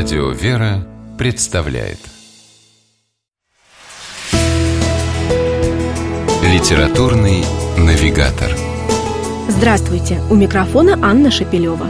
Радио «Вера» представляет Литературный навигатор Здравствуйте! У микрофона Анна Шапилева.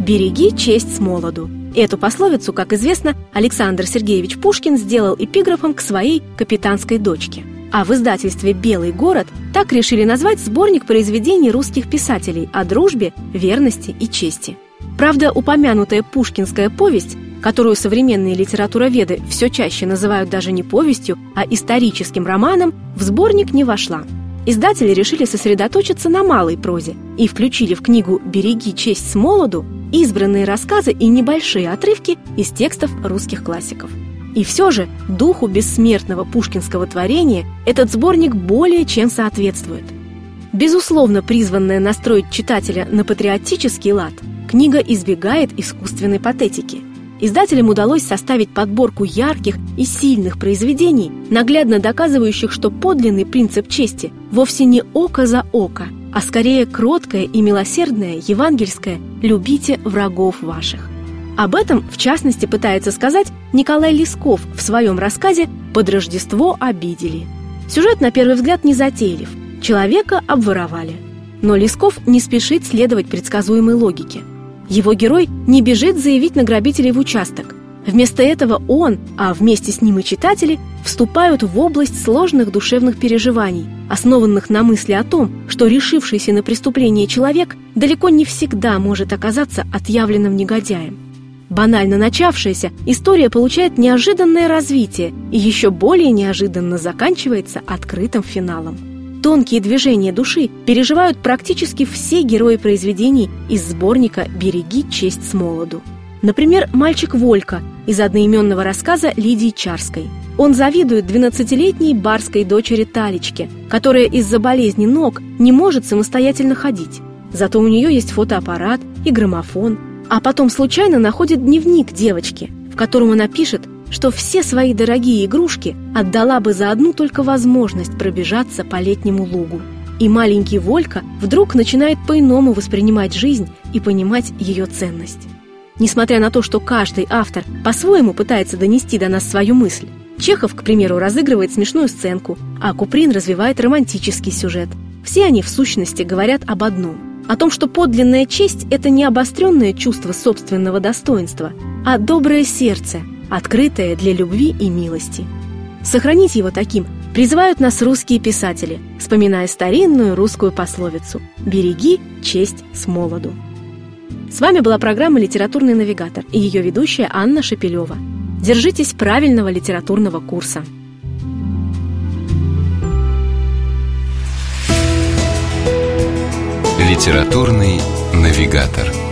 «Береги честь с молоду». Эту пословицу, как известно, Александр Сергеевич Пушкин сделал эпиграфом к своей капитанской дочке. А в издательстве «Белый город» так решили назвать сборник произведений русских писателей о дружбе, верности и чести. Правда, упомянутая пушкинская повесть, которую современные литературоведы все чаще называют даже не повестью, а историческим романом, в сборник не вошла. Издатели решили сосредоточиться на малой прозе и включили в книгу «Береги честь с молоду» избранные рассказы и небольшие отрывки из текстов русских классиков. И все же духу бессмертного пушкинского творения этот сборник более чем соответствует. Безусловно, призванная настроить читателя на патриотический лад – Книга избегает искусственной патетики. Издателям удалось составить подборку ярких и сильных произведений, наглядно доказывающих, что подлинный принцип чести вовсе не око за око, а скорее кроткое и милосердное евангельское «любите врагов ваших». Об этом, в частности, пытается сказать Николай Лесков в своем рассказе «Под Рождество обидели». Сюжет, на первый взгляд, не затейлив. Человека обворовали. Но Лесков не спешит следовать предсказуемой логике – его герой не бежит заявить на грабителей в участок. Вместо этого он, а вместе с ним и читатели, вступают в область сложных душевных переживаний, основанных на мысли о том, что решившийся на преступление человек далеко не всегда может оказаться отъявленным негодяем. Банально начавшаяся, история получает неожиданное развитие и еще более неожиданно заканчивается открытым финалом. Тонкие движения души переживают практически все герои произведений из сборника «Береги честь с молоду». Например, мальчик Волька из одноименного рассказа Лидии Чарской. Он завидует 12-летней барской дочери Талечке, которая из-за болезни ног не может самостоятельно ходить. Зато у нее есть фотоаппарат и граммофон, а потом случайно находит дневник девочки, в котором она пишет, что все свои дорогие игрушки отдала бы за одну только возможность пробежаться по летнему лугу. И маленький Волька вдруг начинает по-иному воспринимать жизнь и понимать ее ценность. Несмотря на то, что каждый автор по-своему пытается донести до нас свою мысль, Чехов, к примеру, разыгрывает смешную сценку, а Куприн развивает романтический сюжет. Все они, в сущности, говорят об одном – о том, что подлинная честь – это не обостренное чувство собственного достоинства, а доброе сердце, открытое для любви и милости. Сохранить его таким призывают нас русские писатели, вспоминая старинную русскую пословицу «Береги честь с молоду». С вами была программа «Литературный навигатор» и ее ведущая Анна Шапилева. Держитесь правильного литературного курса. Литературный навигатор.